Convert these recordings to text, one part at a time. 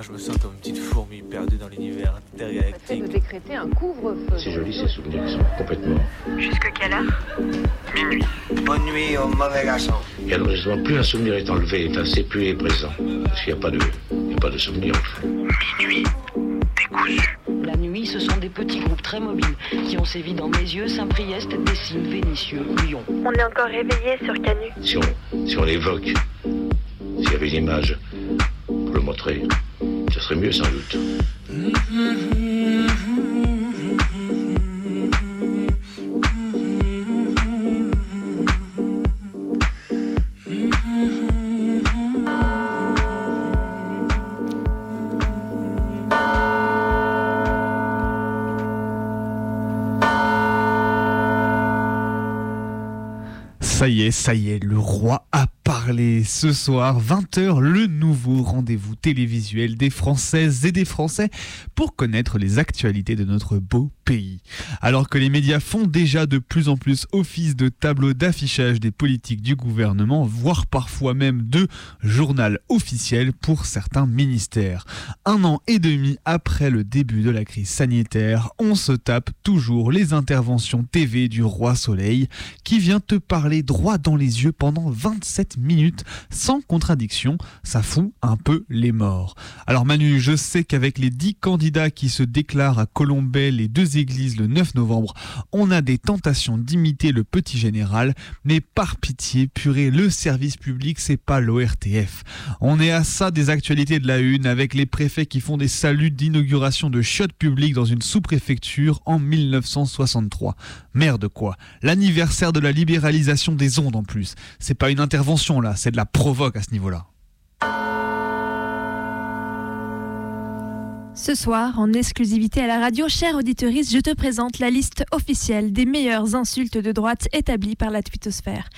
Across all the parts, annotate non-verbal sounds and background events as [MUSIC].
je me sens comme une petite fourmi perdue dans l'univers intergalactique. de décréter un couvre-feu. C'est joli ces souvenirs qui sont complètement. Jusque quelle heure? Minuit. Bonne nuit au mauvais garçon. Et alors justement, plus un souvenir est enlevé, enfin, c'est plus il est présent. Parce qu'il n'y a pas de, il n'y a pas de souvenir en fait. Minuit. Décousu. La nuit, ce sont des petits groupes très mobiles qui ont sévi dans Mézieux, Saint-Priest, Dessines, Vénissieux, Lyon. On est encore réveillé sur Canu. Si on, si on l'évoque, s'il y avait une image pour le montrer, serait mieux sans doute. Ça y est, ça y est, le roi Ce soir, 20h, le nouveau rendez-vous télévisuel des Françaises et des Français pour connaître les actualités de notre beau pays. Alors que les médias font déjà de plus en plus office de tableau d'affichage des politiques du gouvernement, voire parfois même de journal officiel pour certains ministères. Un an et demi après le début de la crise sanitaire, on se tape toujours les interventions TV du roi Soleil qui vient te parler droit dans les yeux pendant 27 minutes sans contradiction, ça fout un peu les morts. Alors Manu, je sais qu'avec les 10 candidats qui se déclarent à Colombay les deux églises le 9 novembre, on a des tentations d'imiter le petit général, mais par pitié, purée, le service public, c'est pas l'ORTF. On est à ça des actualités de la une avec les préfets qui font des saluts d'inauguration de chiottes publiques dans une sous-préfecture en 1963. Merde quoi, l'anniversaire de la libéralisation des ondes en plus. C'est pas une intervention là, c'est de la provoque à ce niveau-là. Ce soir, en exclusivité à la radio, chère auditorice, je te présente la liste officielle des meilleures insultes de droite établies par la twittosphère.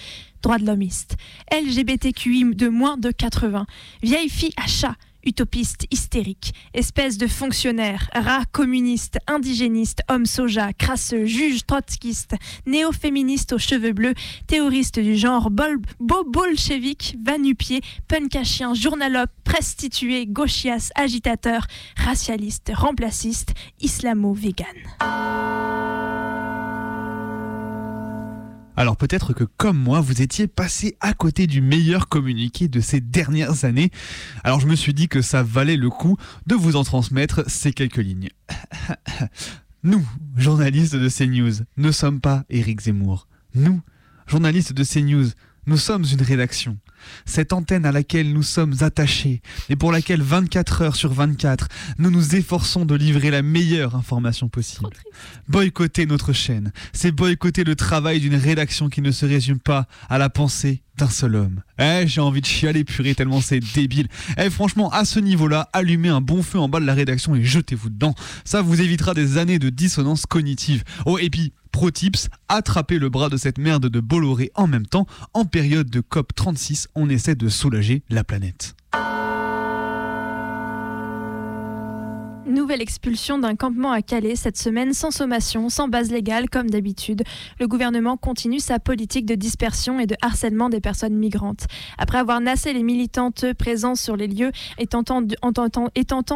Droit de l'homiste, LGBTQI de moins de 80, vieille fille à chat, utopiste hystérique, espèce de fonctionnaire, rat communiste, indigéniste, homme soja, crasseux, juge trotskiste, néo-féministe aux cheveux bleus, théoriste du genre bol, beau bolchevique, vanupier, punk à chien, journalope, prestitué, gauchias, agitateur, racialiste, remplaciste, islamo-vegan. Alors peut-être que comme moi, vous étiez passé à côté du meilleur communiqué de ces dernières années. Alors je me suis dit que ça valait le coup de vous en transmettre ces quelques lignes. [LAUGHS] Nous, journalistes de CNews, ne sommes pas Éric Zemmour. Nous, journalistes de CNews, nous sommes une rédaction. Cette antenne à laquelle nous sommes attachés et pour laquelle 24 heures sur 24, nous nous efforçons de livrer la meilleure information possible. Boycotter notre chaîne, c'est boycotter le travail d'une rédaction qui ne se résume pas à la pensée d'un seul homme. Eh, j'ai envie de chialer purée tellement c'est débile. Eh, franchement, à ce niveau-là, allumez un bon feu en bas de la rédaction et jetez-vous dedans. Ça vous évitera des années de dissonance cognitive. Oh, et puis, pro tips, attrapez le bras de cette merde de Bolloré en même temps. En période de COP36, on essaie de soulager la planète. Nouvelle expulsion d'un campement à Calais cette semaine sans sommation, sans base légale comme d'habitude. Le gouvernement continue sa politique de dispersion et de harcèlement des personnes migrantes. Après avoir nassé les militantes présentes sur les lieux et tentant,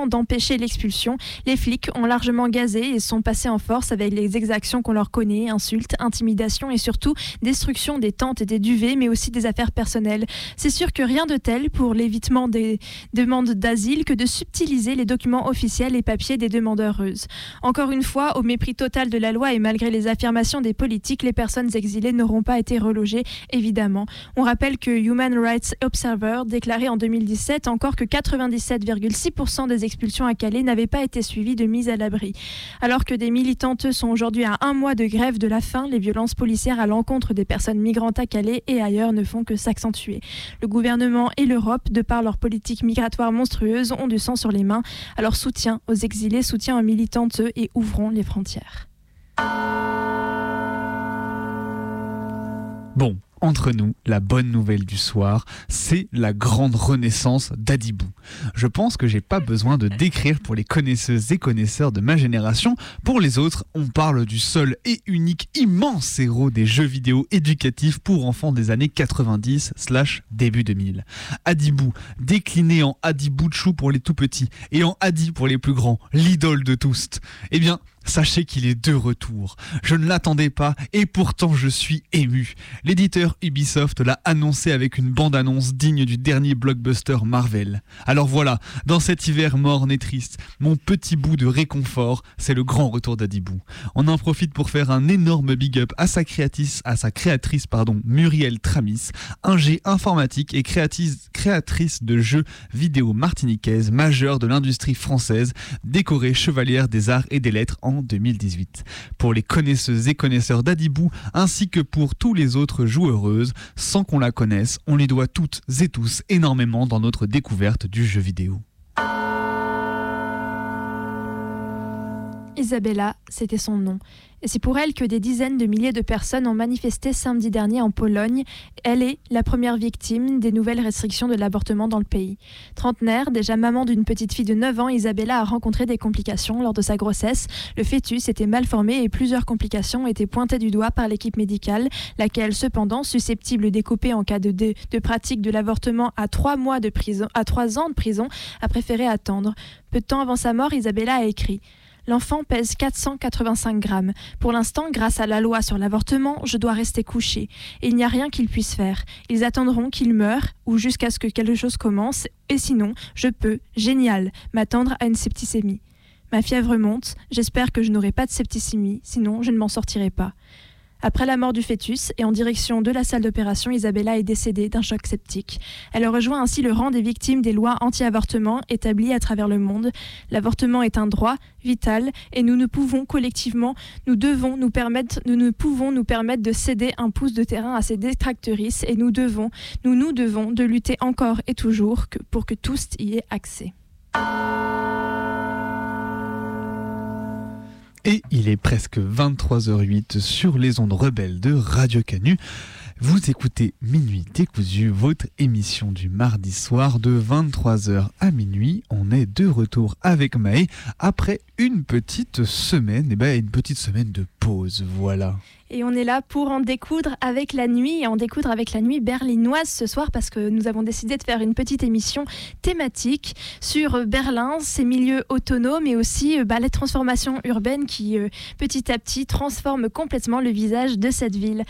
d'empêcher l'expulsion, les flics ont largement gazé et sont passés en force avec les exactions qu'on leur connaît, insultes, intimidations et surtout destruction des tentes et des duvets, mais aussi des affaires personnelles. C'est sûr que rien de tel pour l'évitement des demandes d'asile que de subtiliser les documents officiels papiers des demandeuses. Encore une fois, au mépris total de la loi et malgré les affirmations des politiques, les personnes exilées n'auront pas été relogées, évidemment. On rappelle que Human Rights Observer déclarait en 2017 encore que 97,6% des expulsions à Calais n'avaient pas été suivies de mise à l'abri. Alors que des militantes sont aujourd'hui à un mois de grève de la faim, les violences policières à l'encontre des personnes migrantes à Calais et ailleurs ne font que s'accentuer. Le gouvernement et l'Europe, de par leur politique migratoire monstrueuse, ont du sang sur les mains. Alors soutien aux exilés, soutien aux militantes et ouvrons les frontières. Bon, entre nous, la bonne nouvelle du soir, c'est la grande renaissance d'Adibou. Je pense que j'ai pas besoin de décrire pour les connaisseuses et connaisseurs de ma génération. Pour les autres, on parle du seul et unique immense héros des jeux vidéo éducatifs pour enfants des années 90 slash début 2000. Adibou, décliné en Adibouchou pour les tout petits et en Adi pour les plus grands, l'idole de tous. Eh bien, Sachez qu'il est de retour. Je ne l'attendais pas et pourtant je suis ému. L'éditeur Ubisoft l'a annoncé avec une bande-annonce digne du dernier blockbuster Marvel. Alors voilà, dans cet hiver morne et triste, mon petit bout de réconfort, c'est le grand retour d'Adibou. On en profite pour faire un énorme big up à sa créatrice, Muriel Tramis, ingé informatique et créatrice, créatrice de jeux vidéo martiniquaise majeure de l'industrie française, décorée chevalière des arts et des lettres en 2018. Pour les connaisseuses et connaisseurs d'Adibou, ainsi que pour tous les autres joueuses, sans qu'on la connaisse, on les doit toutes et tous énormément dans notre découverte du jeu vidéo. Isabella, c'était son nom. Et c'est pour elle que des dizaines de milliers de personnes ont manifesté samedi dernier en Pologne. Elle est la première victime des nouvelles restrictions de l'avortement dans le pays. Trentenaire, déjà maman d'une petite fille de 9 ans, Isabella a rencontré des complications lors de sa grossesse. Le fœtus était mal formé et plusieurs complications étaient pointées du doigt par l'équipe médicale, laquelle cependant, susceptible d'écoper en cas de, pratique de l'avortement à 3 mois de prison, à 3 ans de prison, a préféré attendre. Peu de temps avant sa mort, Isabella a écrit L'enfant pèse 485 grammes. Pour l'instant, grâce à la loi sur l'avortement, je dois rester couché. Et il n'y a rien qu'ils puissent faire. Ils attendront qu'il meure ou jusqu'à ce que quelque chose commence. Et sinon, je peux, génial, m'attendre à une septicémie. Ma fièvre monte. J'espère que je n'aurai pas de septicémie, sinon je ne m'en sortirai pas. Après la mort du fœtus et en direction de la salle d'opération, Isabella est décédée d'un choc septique. Elle rejoint ainsi le rang des victimes des lois anti-avortement établies à travers le monde. L'avortement est un droit vital et nous ne pouvons collectivement, nous devons nous permettre, nous ne pouvons nous permettre de céder un pouce de terrain à ces détractrices et nous devons, nous nous devons de lutter encore et toujours pour que tous y aient accès. Et il est presque 23h08 sur les ondes rebelles de Radio Canu. Vous écoutez Minuit décousu, votre émission du mardi soir de 23h à minuit. On est de retour avec Maë après une petite semaine, et ben une petite semaine de pause, voilà. Et on est là pour en découdre avec la nuit et en découdre avec la nuit berlinoise ce soir parce que nous avons décidé de faire une petite émission thématique sur Berlin, ses milieux autonomes et aussi bah, les transformations urbaines qui euh, petit à petit transforment complètement le visage de cette ville.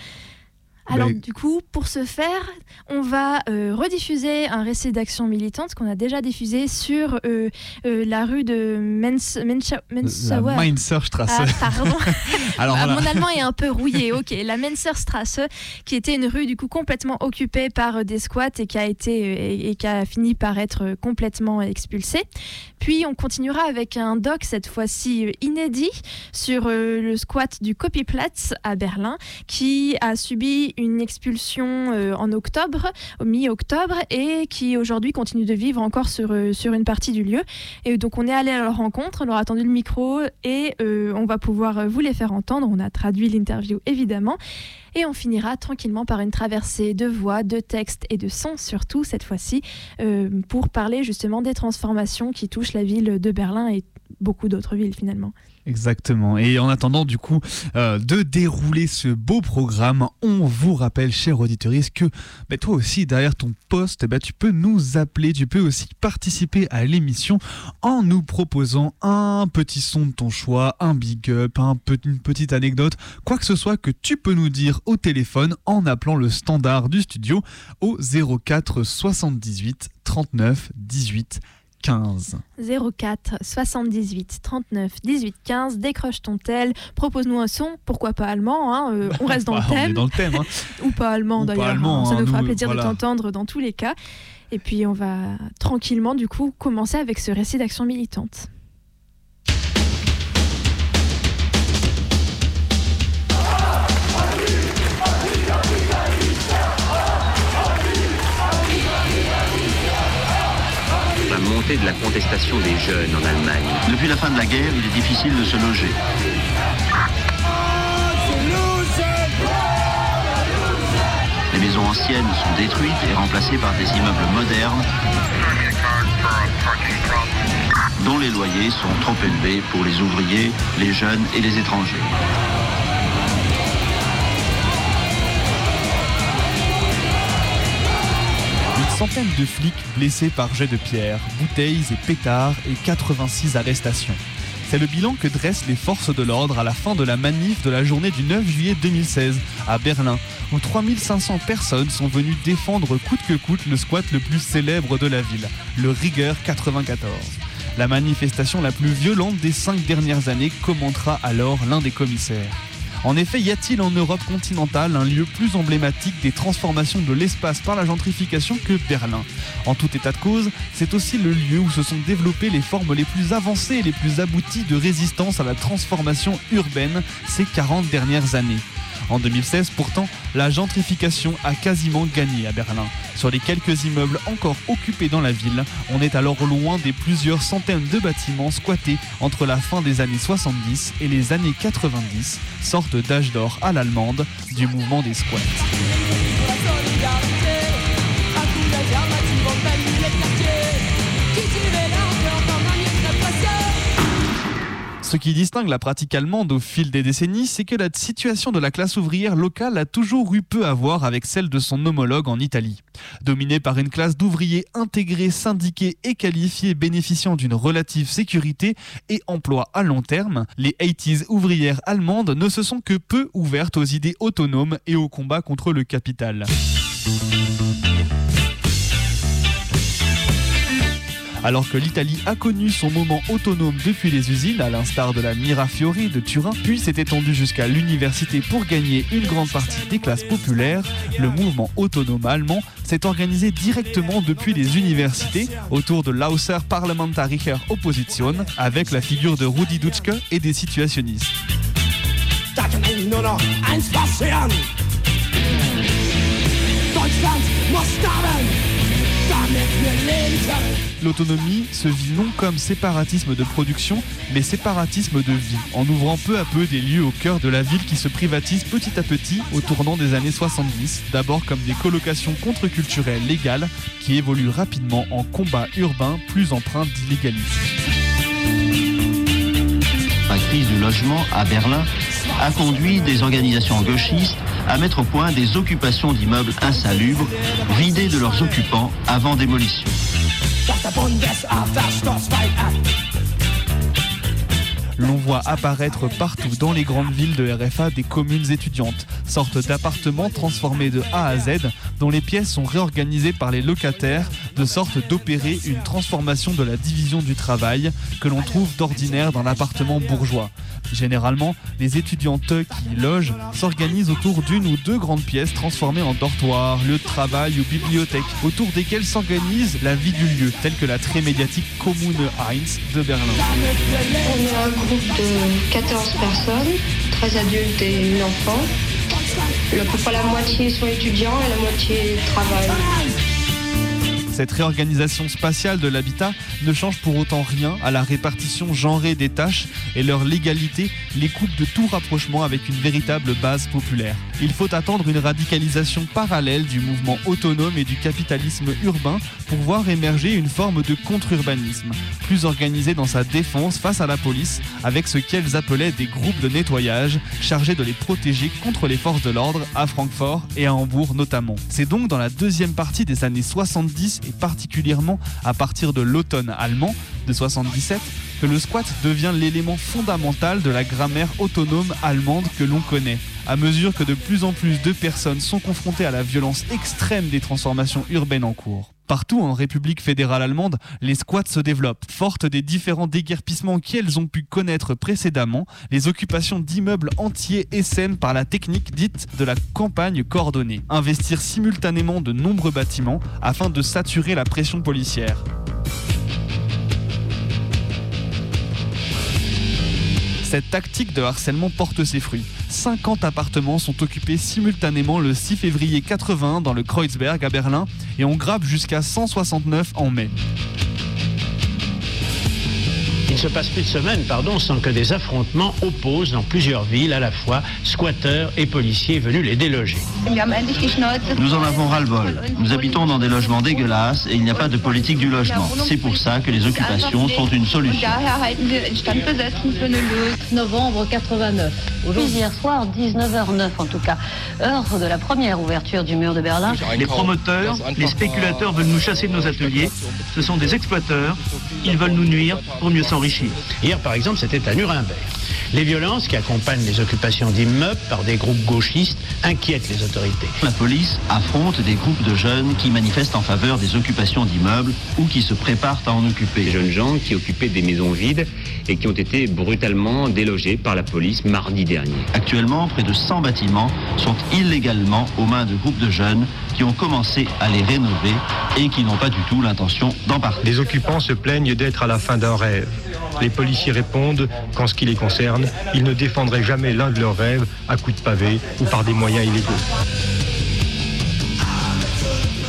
Alors, du coup, pour ce faire, on va euh, rediffuser un récit d'action militante qu'on a déjà diffusé sur euh, euh, la rue de Mens, La Mainzerstrasse. Ah, pardon. [LAUGHS] Alors, Ah, voilà. Mon allemand est un peu [LAUGHS] rouillé. Ok, la Menserstrasse, qui était une rue du coup complètement occupée par des squats et qui a été et, et qui a fini par être complètement expulsée. Puis on continuera avec un doc cette fois-ci inédit sur le squat du Copyplatz à Berlin, qui a subi une expulsion euh, en octobre, mi-octobre, et qui aujourd'hui continue de vivre encore sur, euh, sur une partie du lieu. Et donc on est allé à leur rencontre, on leur a tendu le micro et euh, on va pouvoir vous les faire entendre. On a traduit l'interview évidemment. Et on finira tranquillement par une traversée de voix, de textes et de sons surtout cette fois-ci pour parler justement des transformations qui touchent la ville de Berlin et beaucoup d'autres villes finalement. Exactement. Et en attendant, du coup, euh, de dérouler ce beau programme, on vous rappelle, chers auditeurs, que bah, toi aussi, derrière ton poste, bah, tu peux nous appeler, tu peux aussi participer à l'émission en nous proposant un petit son de ton choix, un big up, un une petite anecdote, quoi que ce soit que tu peux nous dire au téléphone en appelant le standard du studio au 04 78 39 18 15. 04 78 39 18 15, décroche ton tel, propose-nous un son, pourquoi pas allemand, hein, euh, on reste dans [LAUGHS] Bah, le on est thème, dans le thème. hein. [LAUGHS] ou pas allemand d'ailleurs, hein, ça hein, nous fera nous, plaisir voilà. de t'entendre dans tous les cas. Et puis on va tranquillement du coup commencer avec ce récit d'action militante. De la contestation des jeunes en Allemagne. Depuis la fin de la guerre, il est difficile de se loger. Les maisons anciennes sont détruites et remplacées par des immeubles modernes dont les loyers sont trop élevés pour les ouvriers, les jeunes et les étrangers. Centaine de flics blessés par jets de pierre, bouteilles et pétards et 86 arrestations. C'est le bilan que dressent les forces de l'ordre à la fin de la manif de la journée du 9 juillet 2016 à Berlin, où 3500 personnes sont venues défendre coûte que coûte le squat le plus célèbre de la ville, le Rigueur 94. La manifestation la plus violente des cinq dernières années, commentera alors l'un des commissaires. En effet, y a-t-il en Europe continentale un lieu plus emblématique des transformations de l'espace par la gentrification que Berlin? En tout état de cause, c'est aussi le lieu où se sont développées les formes les plus avancées et les plus abouties de résistance à la transformation urbaine ces 40 dernières années. En 2016, pourtant, la gentrification a quasiment gagné à Berlin. Sur les quelques immeubles encore occupés dans la ville, on est alors loin des plusieurs centaines de bâtiments squattés entre la fin des années 70 et les années 90, sorte d'âge d'or à l'allemande du mouvement des squats. Ce qui distingue la pratique allemande au fil des décennies, c'est que la situation de la classe ouvrière locale a toujours eu peu à voir avec celle de son homologue en Italie. Dominée par une classe d'ouvriers intégrés, syndiqués et qualifiés bénéficiant d'une relative sécurité et emploi à long terme, les 80s ouvrières allemandes ne se sont que peu ouvertes aux idées autonomes et au combat contre le capital. Alors que l'Italie a connu son moment autonome depuis les usines, à l'instar de la Mirafiori de Turin, puis s'est étendue jusqu'à l'université pour gagner une grande partie des classes populaires, le mouvement autonome allemand s'est organisé directement depuis les universités autour de l'Außer Parlamentarischer Opposition avec la figure de Rudi Dutschke et des situationnistes. L'autonomie se vit non comme séparatisme de production, mais séparatisme de vie, en ouvrant peu à peu des lieux au cœur de la ville qui se privatisent petit à petit au tournant des années 70, d'abord comme des colocations contre-culturelles légales qui évoluent rapidement en combat urbain plus empreint d'illégalisme. La crise du logement à Berlin a conduit des organisations gauchistes à mettre au point des occupations d'immeubles insalubres, vidés de leurs occupants avant démolition. L'on voit apparaître partout dans les grandes villes de RFA des communes étudiantes, sorte d'appartements transformés de A à Z, dont les pièces sont réorganisées par les locataires, de sorte d'opérer une transformation de la division du travail que l'on trouve d'ordinaire dans l'appartement bourgeois. Généralement, les étudiantes qui y logent s'organisent autour d'une ou deux grandes pièces transformées en dortoirs, lieux de travail ou bibliothèques, autour desquelles s'organise la vie du lieu, telle que la très médiatique Kommune 1 de Berlin. On est un groupe de 14 personnes, 13 adultes et une enfant. Peu la moitié sont étudiants et la moitié travaillent. Cette réorganisation spatiale de l'habitat ne change pour autant rien à la répartition genrée des tâches et leur légalité les coupe de tout rapprochement avec une véritable base populaire. Il faut attendre une radicalisation parallèle du mouvement autonome et du capitalisme urbain pour voir émerger une forme de contre-urbanisme, plus organisé dans sa défense face à la police, avec ce qu'elles appelaient des groupes de nettoyage chargés de les protéger contre les forces de l'ordre à Francfort et à Hambourg notamment. C'est donc dans la deuxième partie des années 70 et particulièrement à partir de l'automne allemand de 77 que le squat devient l'élément fondamental de la grammaire autonome allemande que l'on connaît. À mesure que de plus en plus de personnes sont confrontées à la violence extrême des transformations urbaines en cours. Partout en République fédérale allemande, les squats se développent, fortes des différents déguerpissements qu'elles ont pu connaître précédemment, les occupations d'immeubles entiers essaiment par la technique dite de la campagne coordonnée, investir simultanément de nombreux bâtiments afin de saturer la pression policière. Cette tactique de harcèlement porte ses fruits. 50 appartements sont occupés simultanément le 6 février 80 dans le Kreuzberg à Berlin et on grappe jusqu'à 169 en mai. Ne se passe plus de semaine, pardon, sans que des affrontements opposent dans plusieurs villes à la fois squatteurs et policiers venus les déloger. Nous en avons ras-le-bol. Nous habitons dans des logements dégueulasses et il n'y a pas de politique du logement. C'est pour ça que les occupations sont une solution. Novembre 89. Aujourd'hui, hier soir, 19h09 en tout cas, heure de la première ouverture du mur de Berlin. Les promoteurs, les spéculateurs veulent nous chasser de nos ateliers. Ce sont des exploiteurs. Ils veulent nous nuire pour mieux s'enrichir. Hier, par exemple, c'était à Nuremberg. Les violences qui accompagnent les occupations d'immeubles par des groupes gauchistes inquiètent les autorités. La police affronte des groupes de jeunes qui manifestent en faveur des occupations d'immeubles ou qui se préparent à en occuper. Des jeunes gens qui occupaient des maisons vides et qui ont été brutalement délogés par la police mardi dernier. Actuellement, près de 100 bâtiments sont illégalement aux mains de groupes de jeunes qui ont commencé à les rénover et qui n'ont pas du tout l'intention d'en partir. Les occupants se plaignent d'être à la fin d'un rêve. Les policiers répondent qu'en ce qui les concerne, ils ne défendraient jamais l'un de leurs rêves à coups de pavé ou par des moyens illégaux.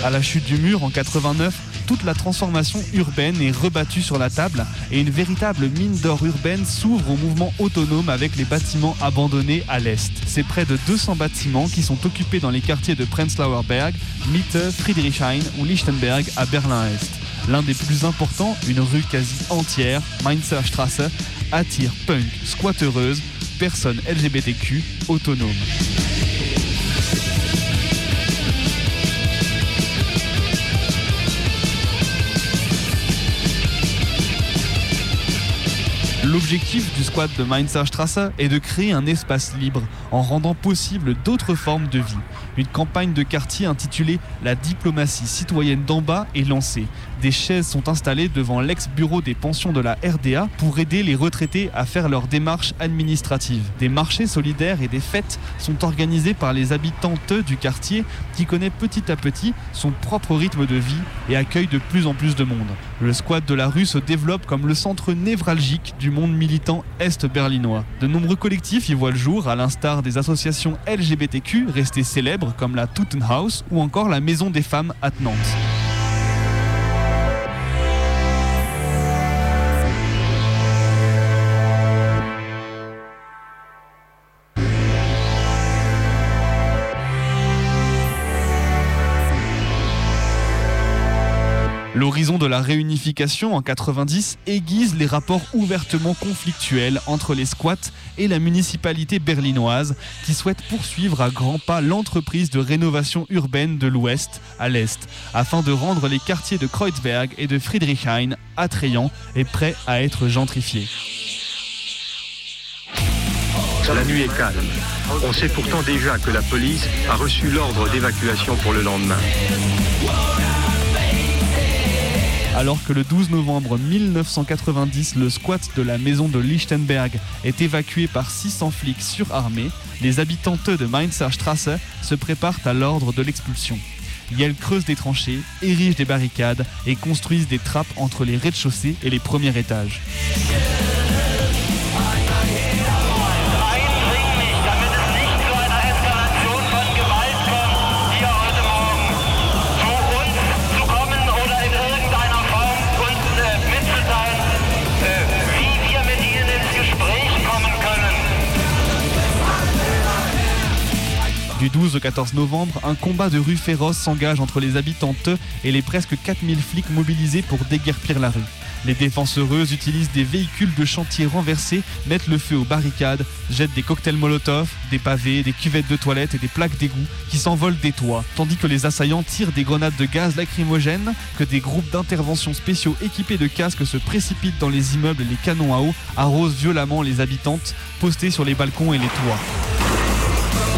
À la chute du mur en 89, toute la transformation urbaine est rebattue sur la table et une véritable mine d'or urbaine s'ouvre au mouvement autonome avec les bâtiments abandonnés à l'est. C'est près de 200 bâtiments qui sont occupés dans les quartiers de Prenzlauer Berg, Mitte, Friedrichshain ou Lichtenberg à Berlin-Est. L'un des plus importants, une rue quasi entière, Mainzer attire punk, squatteureuses, personnes LGBTQ autonomes. L'objectif du squat de Mainzerstrasse est de créer un espace libre en rendant possible d'autres formes de vie. Une campagne de quartier intitulée La diplomatie citoyenne d'en bas est lancée. Des chaises sont installées devant l'ex-bureau des pensions de la RDA pour aider les retraités à faire leurs démarches administratives. Des marchés solidaires et des fêtes sont organisés par les habitantes du quartier qui connaît petit à petit son propre rythme de vie et accueille de plus en plus de monde. Le squat de la rue se développe comme le centre névralgique du monde militant est-berlinois. De nombreux collectifs y voient le jour, à l'instar des associations LGBTQ restées célèbres comme la Tottenhaus ou encore la Maison des femmes à L'horizon de la réunification en 90 aiguise les rapports ouvertement conflictuels entre les squats et la municipalité berlinoise qui souhaite poursuivre à grands pas l'entreprise de rénovation urbaine de l'ouest à l'est afin de rendre les quartiers de Kreuzberg et de Friedrichshain attrayants et prêts à être gentrifiés. La nuit est calme. On sait pourtant déjà que la police a reçu l'ordre d'évacuation pour le lendemain. Alors que le 12 novembre 1990, le squat de la maison de Lichtenberg est évacué par 600 flics surarmés, les habitantes de Mainzer Straße se préparent à l'ordre de l'expulsion. Elles creusent des tranchées, érigent des barricades et construisent des trappes entre les rez-de-chaussée et les premiers étages. Du 12 au 14 novembre, un combat de rue féroce s'engage entre les habitantes et les presque 4000 flics mobilisés pour déguerpir la rue. Les défenseureuses utilisent des véhicules de chantier renversés, mettent le feu aux barricades, jettent des cocktails Molotov, des pavés, des cuvettes de toilettes et des plaques d'égout qui s'envolent des toits, tandis que les assaillants tirent des grenades de gaz lacrymogènes, que des groupes d'intervention spéciaux équipés de casques se précipitent dans les immeubles et les canons à eau arrosent violemment les habitantes postées sur les balcons et les toits.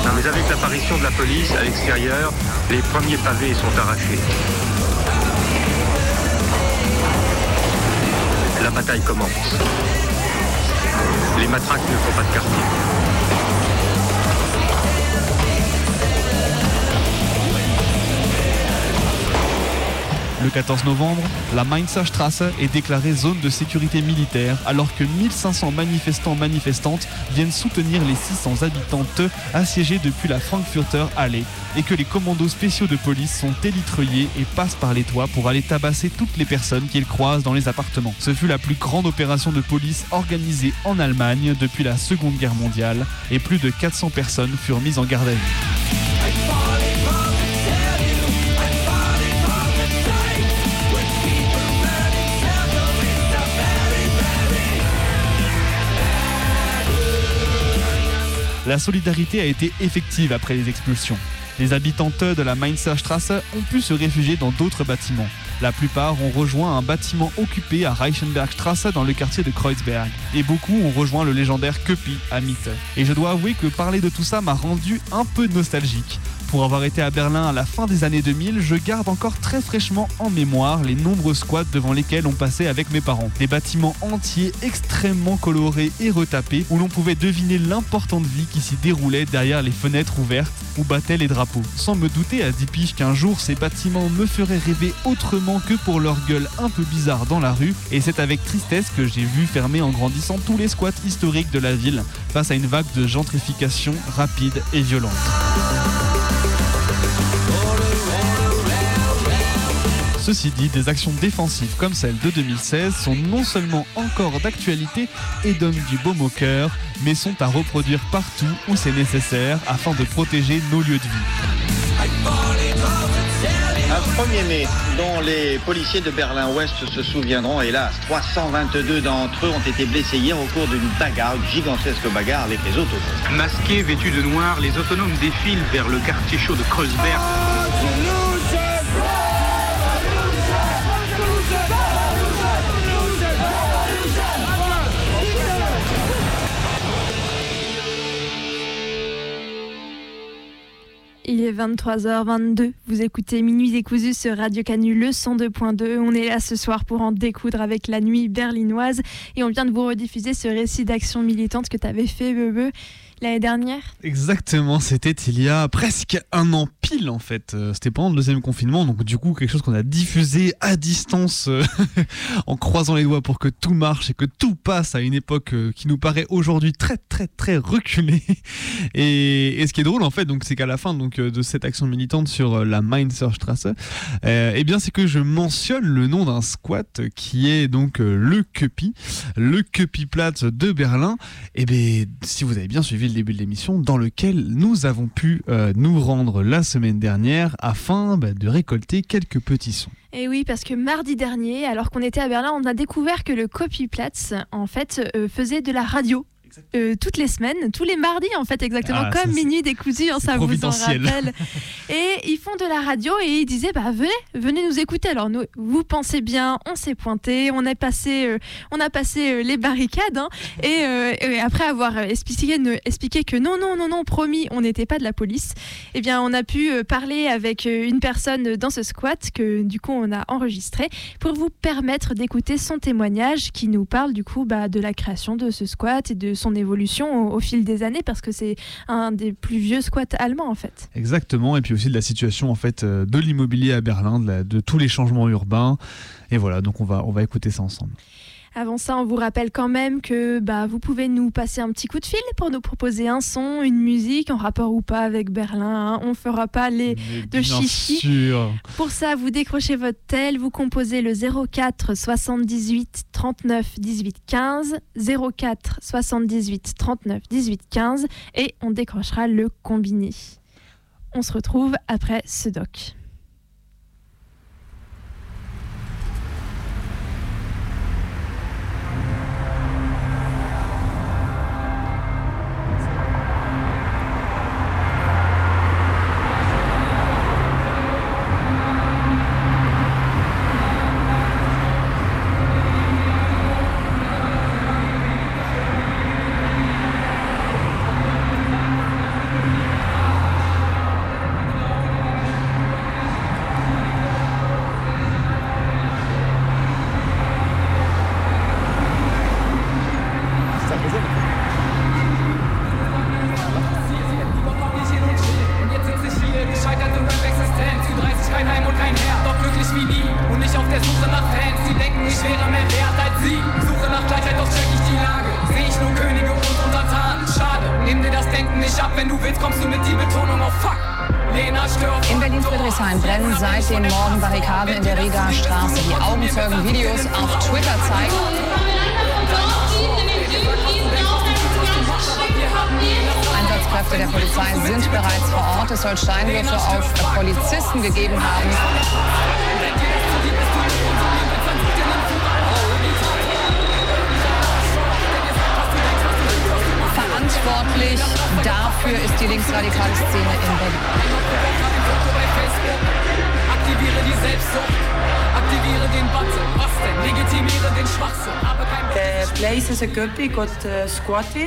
Mais avec l'apparition de la police à l'extérieur, les premiers pavés sont arrachés. La bataille commence. Les matraques ne font pas de quartier. Le 14 novembre, la Mainzer Straße est déclarée zone de sécurité militaire alors que 1500 manifestants manifestantes viennent soutenir les 600 habitantes assiégées depuis la Frankfurter Halle et que les commandos spéciaux de police sont élitreillés et passent par les toits pour aller tabasser toutes les personnes qu'ils croisent dans les appartements. Ce fut la plus grande opération de police organisée en Allemagne depuis la Seconde Guerre mondiale et plus de 400 personnes furent mises en garde à vue. La solidarité a été effective après les expulsions. Les habitantes de la Mainzer Straße ont pu se réfugier dans d'autres bâtiments. La plupart ont rejoint un bâtiment occupé à Reichenbergstraße dans le quartier de Kreuzberg. Et beaucoup ont rejoint le légendaire Köpi à Mitte. Et je dois avouer que parler de tout ça m'a rendu un peu nostalgique. Pour avoir été à Berlin à la fin des années 2000, je garde encore très fraîchement en mémoire les nombreux squats devant lesquels on passait avec mes parents. Des bâtiments entiers extrêmement colorés et retapés où l'on pouvait deviner l'importante vie qui s'y déroulait derrière les fenêtres ouvertes où battaient les drapeaux. Sans me douter à 10 piges qu'un jour ces bâtiments me feraient rêver autrement que pour leur gueule un peu bizarre dans la rue et c'est avec tristesse que j'ai vu fermer en grandissant tous les squats historiques de la ville face à une vague de gentrification rapide et violente. Ceci dit, des actions défensives comme celle de 2016 sont non seulement encore d'actualité et donnent du baume au cœur, mais sont à reproduire partout où c'est nécessaire afin de protéger nos lieux de vie. Un 1er mai dont les policiers de Berlin-Ouest se souviendront, hélas, 322 d'entre eux ont été blessés hier au cours d'une bagarre, une gigantesque bagarre avec les autonomes. Masqués, vêtus de noir, les autonomes défilent vers le quartier chaud de Kreuzberg. Il est 23h22. Vous écoutez Minuit décousu sur Radio Canu le 102.2. On est là ce soir pour en découdre avec la nuit berlinoise et on vient de vous rediffuser ce récit d'action militante que tu avais fait, Bebe, l'année dernière. Exactement, c'était il y a presque un an pile en fait. Euh, C'était pendant le deuxième confinement, donc du coup quelque chose qu'on a diffusé à distance euh, [LAUGHS] en croisant les doigts pour que tout marche et que tout passe à une époque euh, qui nous paraît aujourd'hui très très très reculée. [LAUGHS] Et, ce qui est drôle en fait, donc c'est qu'à la fin donc de cette action militante sur la Mainzer Straße, euh, eh bien c'est que je mentionne le nom d'un squat qui est donc le Köpi, le Köpi-Platz de Berlin. Et bien si vous avez bien suivi début de l'émission, dans lequel nous avons pu euh, nous rendre la semaine dernière afin bah, de récolter quelques petits sons. Et oui, parce que mardi dernier, alors qu'on était à Berlin, on a découvert que le Copyplatz, en fait, euh, faisait de la radio. Euh, toutes les semaines, tous les mardis en fait exactement, Ah, comme Minuit décousu, hein, ça vous en rappelle. [LAUGHS] Et ils font de la radio et ils disaient bah venez, venez nous écouter. Alors nous, vous pensez bien, on s'est pointé, on a passé, euh, on a passé euh, les barricades hein, et, et après avoir expliqué, expliqué que non non non non promis, on n'était pas de la police. Eh bien on a pu parler avec une personne dans ce squat que du coup on a enregistré pour vous permettre d'écouter son témoignage qui nous parle du coup bah, de la création de ce squat et de son évolution au, fil des années parce que c'est un des plus vieux squats allemands en fait. Exactement, et puis aussi de la situation en fait euh, de l'immobilier à Berlin, de, de tous les changements urbains. Et voilà, donc on va, on va écouter ça ensemble. Avant ça, on vous rappelle quand même que bah, vous pouvez nous passer un petit coup de fil pour nous proposer un son, une musique en rapport ou pas avec Berlin. hein. On fera pas les de Bien chichi. sûr. Pour ça, vous décrochez votre tel, vous composez le 04 78 39 18 15, 04 78 39 18 15 et on décrochera le combiné. On se retrouve après ce doc.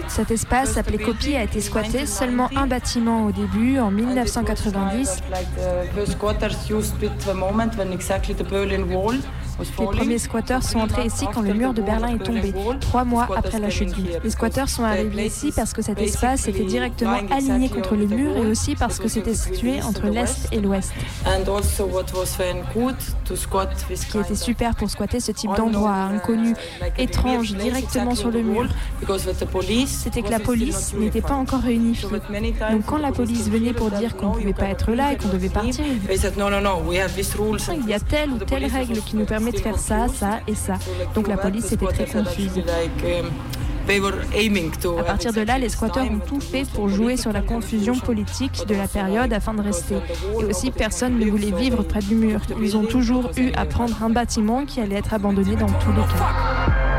Cet espace appelé Copie a été squatté seulement un bâtiment au début, en 1990. Les premiers squatteurs sont entrés ici quand le mur de Berlin est tombé, trois mois après la chute. du mur. Les squatteurs sont arrivés ici parce que cet espace était directement aligné contre le mur et aussi parce que c'était situé entre l'Est et l'Ouest. Ce qui était super pour squatter ce type d'endroit inconnu, étrange, directement sur le mur, c'était que la police n'était pas encore réunifiée. Donc quand la police venait pour dire qu'on ne pouvait pas être là et qu'on devait partir, il y a telle ou telle règle qui nous permet de faire ça, ça et ça. Donc la police était très confuse. À partir de là, les squatteurs ont tout fait pour jouer sur la confusion politique de la période afin de rester. Et aussi, personne ne voulait vivre près du mur. Ils ont toujours eu à prendre un bâtiment qui allait être abandonné dans tous les cas.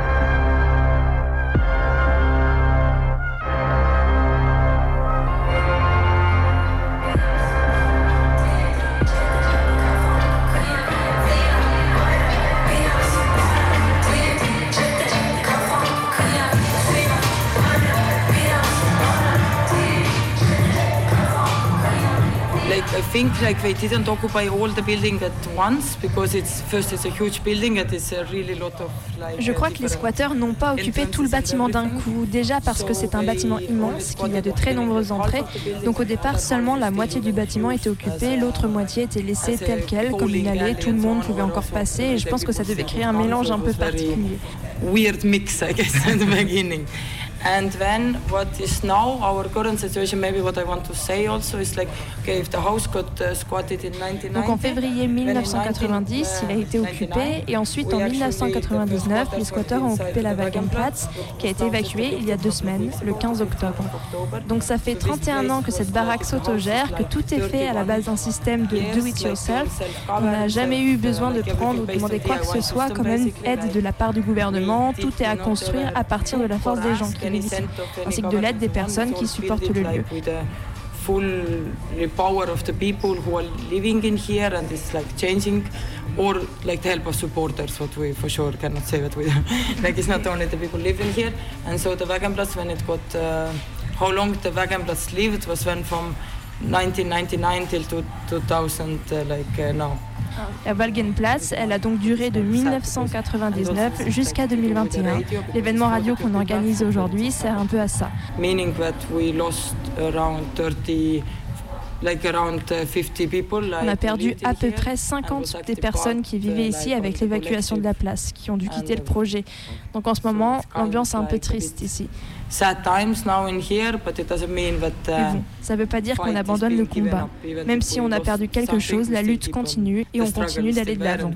Think like they didn't occupy all the building at once because it's first it's a huge building and it's a really lot of like. Je crois que les squatteurs n'ont pas occupé tout le bâtiment d'un coup. Déjà parce que c'est un bâtiment immense, qu'il y a de très nombreuses entrées. Donc au départ, seulement la moitié du bâtiment était occupée, l'autre moitié était laissée telle quelle, comme une allée. Tout le monde pouvait encore passer. Et je pense que ça devait créer un mélange un peu particulier. Weird mix, I guess, [LAUGHS] at the beginning. And then what is now our current situation, maybe what I want to say also is like, okay, if the house got uh, squatted in 1990. Donc en février 1990, il a été occupé et ensuite en 1999, les squatteurs ont occupé la Wagenplatz qui a été évacuée il y a deux semaines, le 15 octobre. Donc ça fait 31 ans que cette baraque s'autogère, que tout est fait à la base d'un système de do-it-yourself. On n'a jamais eu besoin de prendre ou demander quoi que ce soit comme aide de la part du gouvernement. Tout est à construire à partir de la force des gens qui ici, ainsi que de l'aide des personnes qui supportent le lieu. full power of the people who are living in here and it's like changing or like the help of supporters what we for sure cannot say that we [LAUGHS] like it's not only the people living here and so the Wagenplatz when it got uh, how long the Wagenplatz lived was when from 1999 till 2000 uh, like uh, now La Wagenplatz, elle a donc duré de 1999 jusqu'à 2021. L'événement radio qu'on organise aujourd'hui sert un peu à ça. Meaning that we lost around 30 Like around 50 people, On a perdu à peu près 50 des personnes qui vivaient ici avec l'évacuation de la place, qui ont dû quitter le projet. Donc en ce moment, l'ambiance est un peu triste ici. Sad times now in here, but it doesn't mean that, uh, bon, ça ne veut pas dire qu'on abandonne le combat. Même si on a perdu quelque chose, la lutte continue et on continue d'aller de l'avant.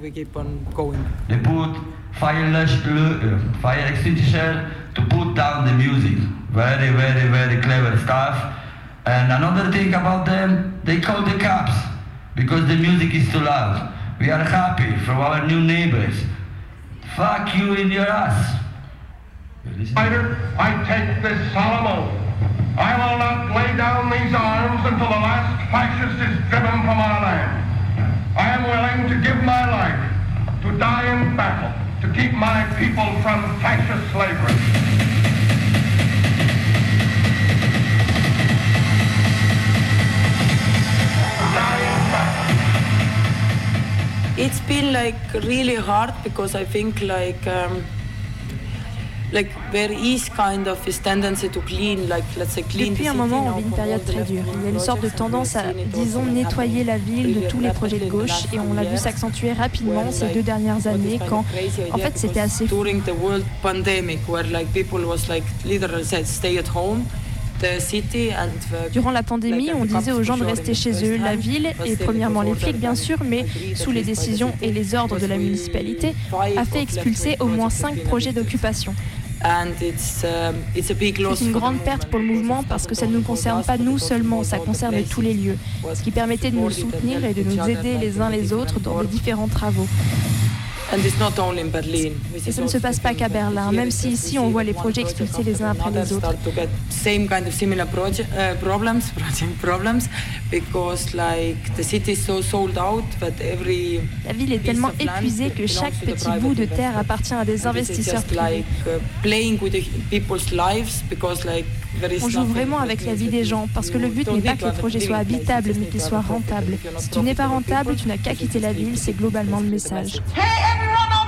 They put fire, fire extinguisher to put down the music. Very, very, very clever stuff. And another thing about them, they call the cops because the music is too loud. We are happy from our new neighbors. Fuck you in your ass. Fighter, I take this solemn oath. I will not lay down these arms until the last fascist is driven from our land. I am willing to give my life, to die in battle, to keep my people from fascist slavery. It's been like really hard because I think like um, like there is kind of this tendency to clean, like let's say clean Depuis un moment, on vit une période très dure. Il y a une sorte de tendance à, disons, nettoyer la ville de tous les projets de gauche et on l'a vu s'accentuer rapidement ces deux dernières années quand, en fait, c'était assez fou. The, Durant la pandémie, on disait aux gens de rester chez eux. La ville, et premièrement les flics bien sûr, mais sous les décisions et les ordres de la municipalité, a fait expulser au moins cinq projets d'occupation. loss C'est une grande perte pour le mouvement parce que ça ne nous concerne pas nous seulement, ça concerne tous les lieux, ce qui permettait de nous soutenir et de nous aider les uns les autres dans les différents travaux. And it's not only in Berlin. Et ça ne se passe pas qu'à Berlin, même si ici on voit les projets expulsés les uns après les autres. start to get same kind of similar project uh, problems, [LAUGHS] project problems, because like the city is so sold out that every La ville est tellement épuisée que chaque petit bout de terre appartient à des investisseurs privés. On joue vraiment avec la vie des gens parce que le but n'est pas que place, you habitables just mais. If you're not Si tu n'es pas rentable, tu n'as qu'à quitter la ville, c'est globalement le message. Hey,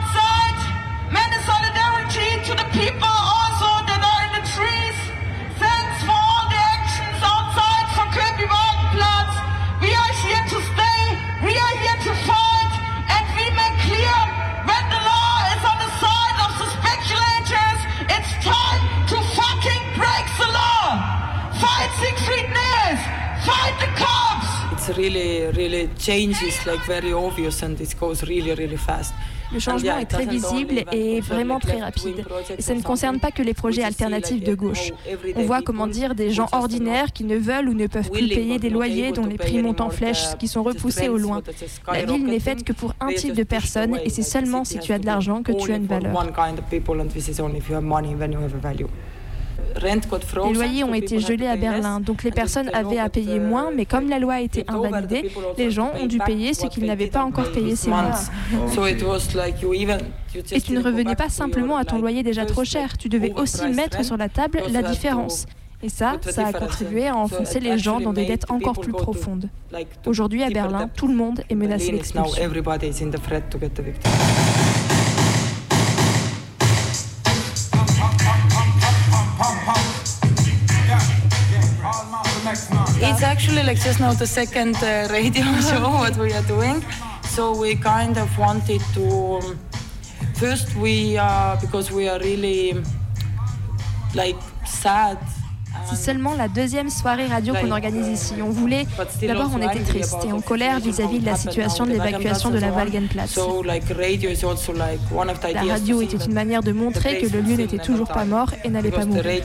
really, really changes like very obvious and it goes really, really fast. Le changement est très visible et vraiment très rapide. Et ça ne concerne pas que les projets alternatifs de gauche. On voit comment dire des gens ordinaires qui ne veulent ou ne peuvent plus payer des loyers dont les prix montent en flèche, qui sont repoussés au loin. La ville n'est faite que pour un type de personnes et c'est seulement si tu as de l'argent que tu as une valeur. Les loyers ont été gelés à. Berlin, donc les personnes avaient à payer moins, mais comme la loi a été invalidée, les gens ont dû payer ce qu'ils n'avaient pas encore payé ces mois. Et tu ne revenais pas simplement à ton loyer déjà trop cher, tu devais aussi mettre sur la table la différence. Et ça, ça a contribué à enfoncer les gens dans des dettes encore plus profondes. Aujourd'hui, à Berlin, tout le monde est menacé d'expulsion. It's actually like just now the second uh, radio [LAUGHS] show what we are doing. So we kind of wanted to first we uh, because we are really like sad. C'est seulement la deuxième soirée radio qu'on organise ici. On voulait, d'abord on était triste et en colère vis-à-vis de la situation de l'évacuation de la Walgenplatz. So like radio is also like one of the La radio était une manière de montrer que le lieu n'était toujours pas mort et n'allait pas mourir.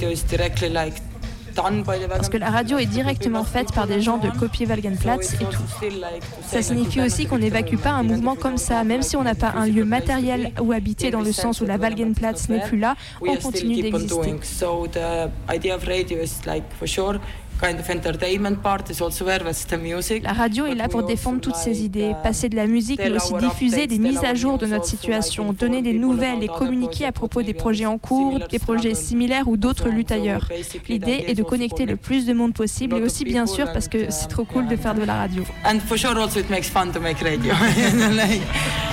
Parce que la radio est directement faite par des gens de copier Walgenplatz et tout. Ça signifie aussi qu'on n'évacue pas un mouvement comme ça, même si on n'a pas un lieu matériel ou habité dans le sens où la Walgenplatz n'est plus là, on continue d'exister. Kind of entertainment part is also that's the music. La radio est là pour défendre toutes ces idées, passer de la musique, mais aussi diffuser des mises à jour de notre situation, donner des nouvelles et communiquer à propos des projets en cours, des projets similaires ou d'autres luttes ailleurs. L'idée est de connecter le plus de monde possible et aussi bien sûr parce que c'est trop cool de faire de la radio. And for sure also it makes fun to make radio. [LAUGHS] [LAUGHS]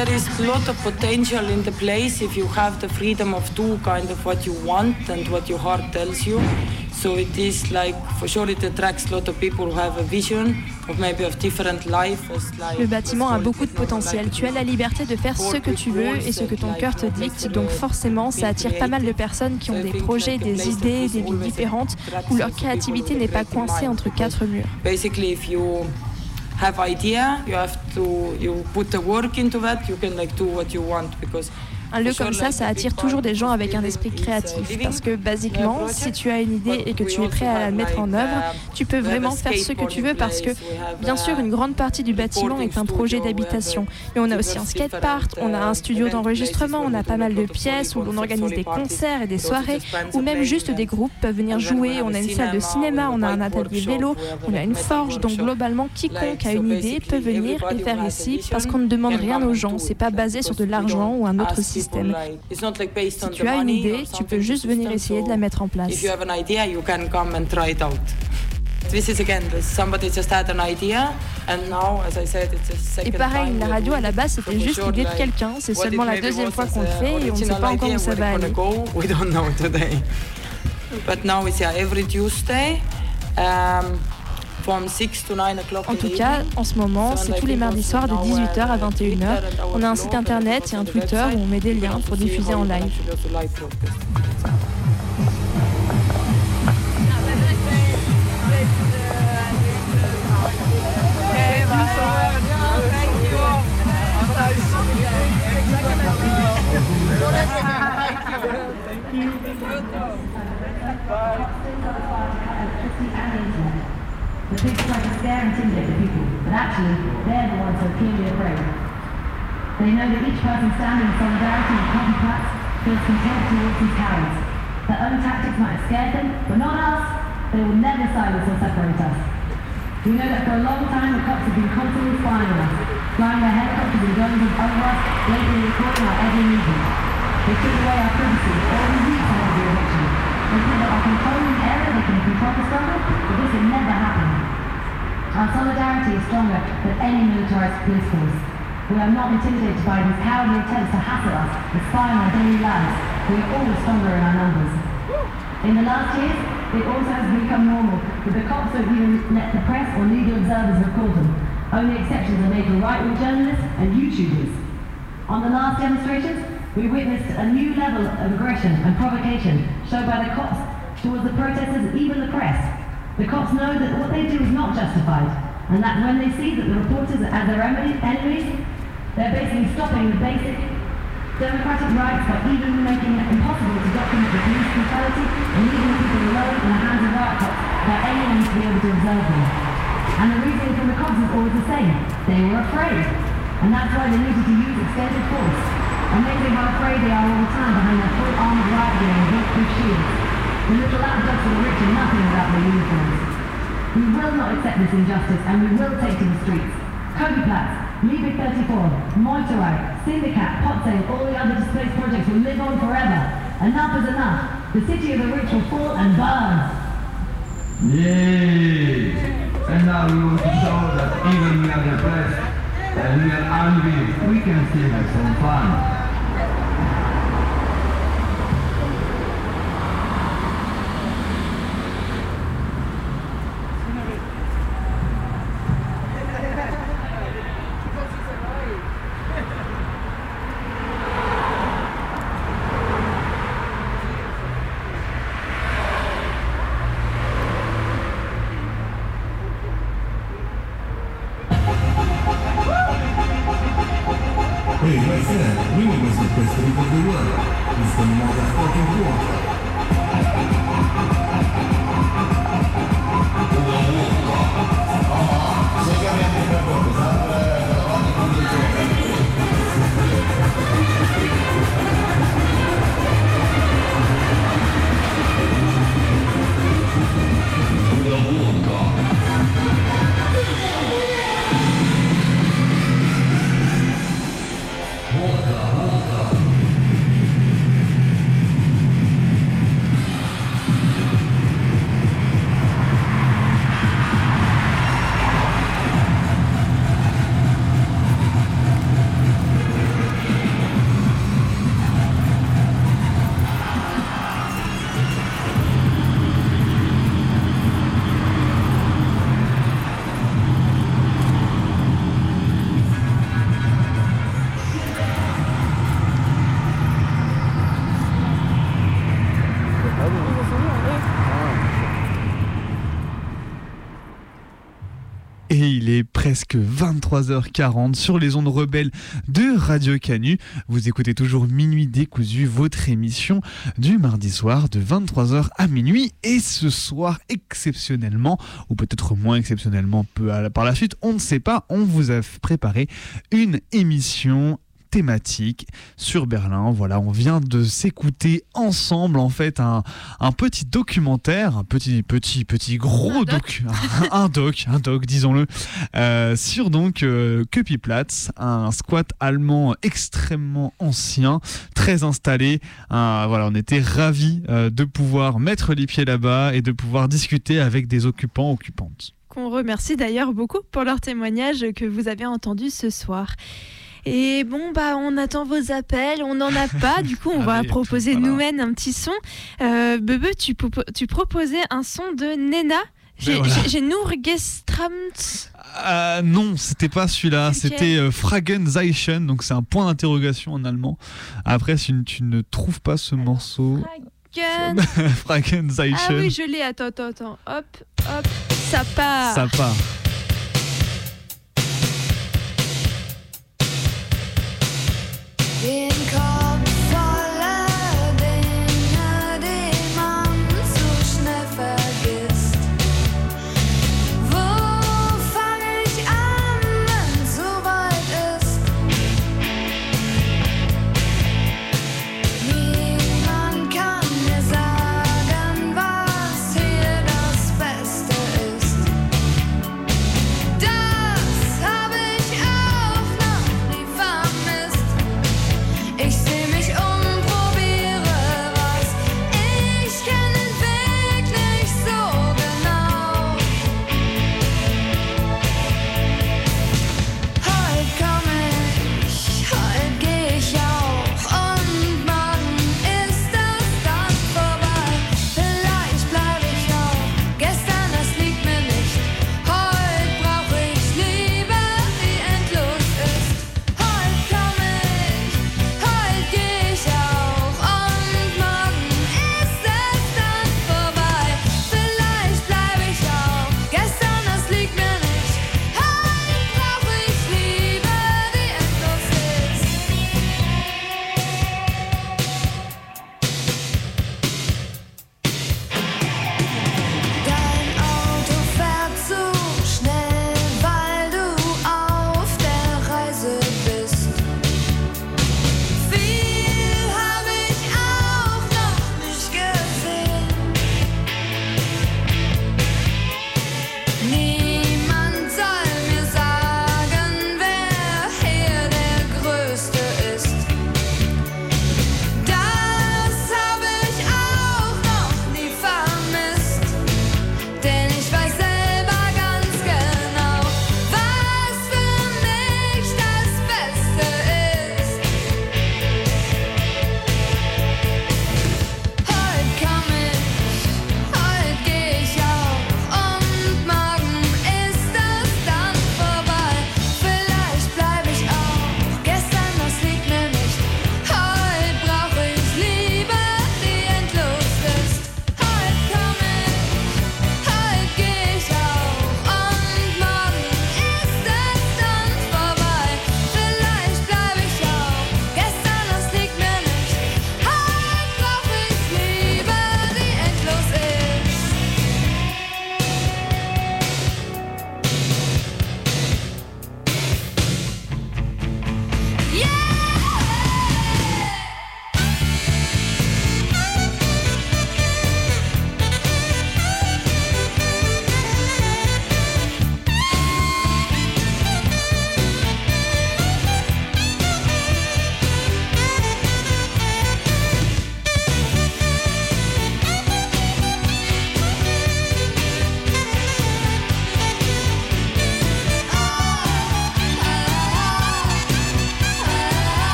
There is a lot of potential in the place if you have the freedom of do kind of what you want and what your heart tells you. So it is like for sure it attracts a lot of people who have a vision of maybe of different life. Le bâtiment a beaucoup de potentiel. Tu as la liberté de faire ce que tu veux et ce que ton cœur te dicte. Donc forcément, ça attire pas mal de personnes qui ont des projets, des idées, des vies différentes, où leur créativité n'est pas coincée entre quatre murs. basically if you have idea you have to you put the work into that you can like do what you want because Un lieu comme ça, ça attire toujours des gens avec un esprit créatif. Parce que, basiquement, si tu as une idée et que tu es prêt à la mettre en œuvre, tu peux vraiment faire ce que tu veux parce que, bien sûr, une grande partie du bâtiment est un projet d'habitation. Mais on a aussi un skatepark, on a un studio d'enregistrement, on a pas mal de pièces où l'on organise des concerts et des soirées, ou même juste des groupes peuvent venir jouer. On a une salle de cinéma, on a un atelier vélo, on a une forge. Donc globalement, quiconque a une idée peut venir et faire ici parce qu'on ne demande rien aux gens. C'est pas basé sur de l'argent ou un autre système. Si tu as une idée, tu peux juste venir essayer de la mettre en place. Et pareil, la radio à la base c'était juste l'idée de quelqu'un. C'est seulement la deuxième fois qu'on le fait et on ne sait pas encore où ça va aller. But now it's every Tuesday. Um, En tout cas, en ce moment, c'est tous les mardis soirs de 18h à 21h. On a un site internet et un Twitter où on met des liens pour diffuser en live. The try to scare and intimidate the people, but actually, they're the ones who are clearly afraid. They know that each person standing in solidarity with copycats feels contempt towards these cowards. Their own tactics might have scared them, but not us. They will never silence or separate us. We know that for a long time the cops have been constantly spying on us, flying their helicopters and drones over us, blatantly recording our every movement. They took away our privacy, all we need to have the election. They said that by controlling area they can control the struggle, but this will never happen. Our solidarity is stronger than any militarized police force. We are not intimidated by these cowardly attempts to hassle us and spy on our daily lives. We are always stronger in our numbers. In the last years, it also has become normal that the cops don't even let the press or legal observers record them. Only exceptions are made for right-wing journalists and YouTubers. On the last demonstrations, we witnessed a new level of aggression and provocation shown by the cops towards the protesters, even the press. The cops know that what they do is not justified, and that when they see that the reporters are their enemies, they're basically stopping the basic democratic rights by even making it impossible to document the police brutality and leaving people alone in the hands of riot cops without anyone to be able to observe them. And the reasoning from the cops is always the same. They were afraid. And that's why they needed to use extended force. Amazing how afraid they are all the time behind their full armored riot gear and bulletproof shields. The little lapdogs for the rich are nothing without their uniforms. We will not accept this injustice and we will take to the streets. Kobe-Platz, Liebig 34, Moitorai, Syndicat, Potsdam, all the other displaced projects will live on forever. Enough is enough. The city of the rich will fall and burn. Yay! And now we want to show that even we are depressed and we are angry, we can still have some fun. Et il est presque 23h40 sur les ondes rebelles de Radio Canu. Vous écoutez toujours Minuit décousu, votre émission du mardi soir de 23h à minuit. Et ce soir, exceptionnellement, ou peut-être moins exceptionnellement peu à la- par la suite, on ne sait pas, on vous a préparé une émission thématique sur Berlin. Voilà, on vient de s'écouter ensemble en fait un, un petit documentaire, un petit petit petit gros doc, [LAUGHS] un doc, un doc, disons-le, euh, sur donc euh, Köpiplatz, un squat allemand extrêmement ancien, très installé. Voilà, on était ravis euh, de pouvoir mettre les pieds là-bas et de pouvoir discuter avec des occupants occupantes. Qu'on remercie d'ailleurs beaucoup pour leur témoignage que vous avez entendu ce soir. Et bon, bah, on attend vos appels, on n'en a pas, du coup, on [LAUGHS] va Allez, proposer voilà. nous-mêmes un petit son. Euh, Bebe, tu, tu proposais un son de Nena. J'ai Ben voilà. j'ai- Gestramt. Euh, non, c'était pas celui-là, c'était euh, Fragenzeichen, donc c'est un point d'interrogation en allemand. Après, si tu ne trouves pas ce morceau, Gun. [LAUGHS] Fragenzeichen, Ah oui, je l'ai. Attends, attends, attends. Hop, hop, ça part. ça part. Den Kopf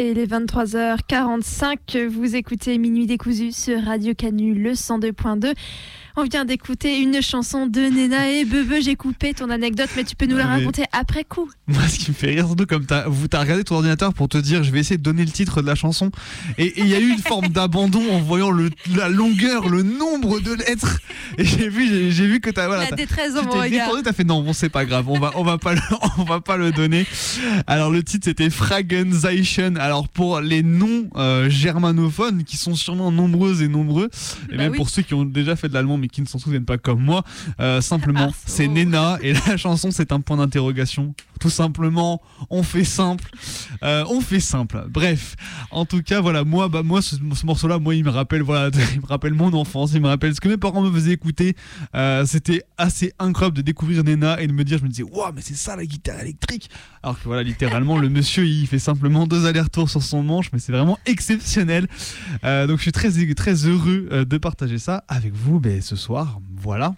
Et les 23h45, vous écoutez Minuit décousu sur Radio Canu, le 102.2. On vient d'écouter une chanson de Nena et Bebe. J'ai coupé ton anecdote, mais tu peux nous la raconter après coup. Moi, ce qui me fait rire, surtout comme t'as, vous t'as regardé ton ordinateur pour te dire, je vais essayer de donner le titre de la chanson, et il y a eu une forme [LAUGHS] d'abandon en voyant le, la longueur, le nombre de lettres. Et j'ai vu, j'ai, j'ai vu que t'as, voilà, La t'as- détresse dans tu mon t'es détendu, t'as fait non, bon, c'est pas grave, on va, on va pas le, [LAUGHS] on va pas le donner. Alors le titre c'était Fragenzeichen. Alors pour les non euh, germanophones qui sont sûrement nombreuses et nombreux, et Bah même oui. pour ceux qui ont déjà fait de l'allemand mais qui ne s'en souviennent pas comme moi, euh, simplement c'est Nena et la chanson c'est un point d'interrogation. Tout simplement, on fait simple, Euh, on fait simple. Bref, en tout cas voilà, moi, bah moi ce, ce morceau-là, moi il me rappelle voilà, [LAUGHS] il me rappelle mon enfance, il me rappelle ce que mes parents me faisaient écouter. Euh, c'était assez incroyable de découvrir Nena et de me dire, je me disais, waouh, mais c'est ça la guitare électrique. Alors que voilà, littéralement, le monsieur il fait simplement deux allers-retours sur son manche, mais c'est vraiment exceptionnel. Donc je suis très très heureux de partager ça avec vous ben, ce soir. Voilà.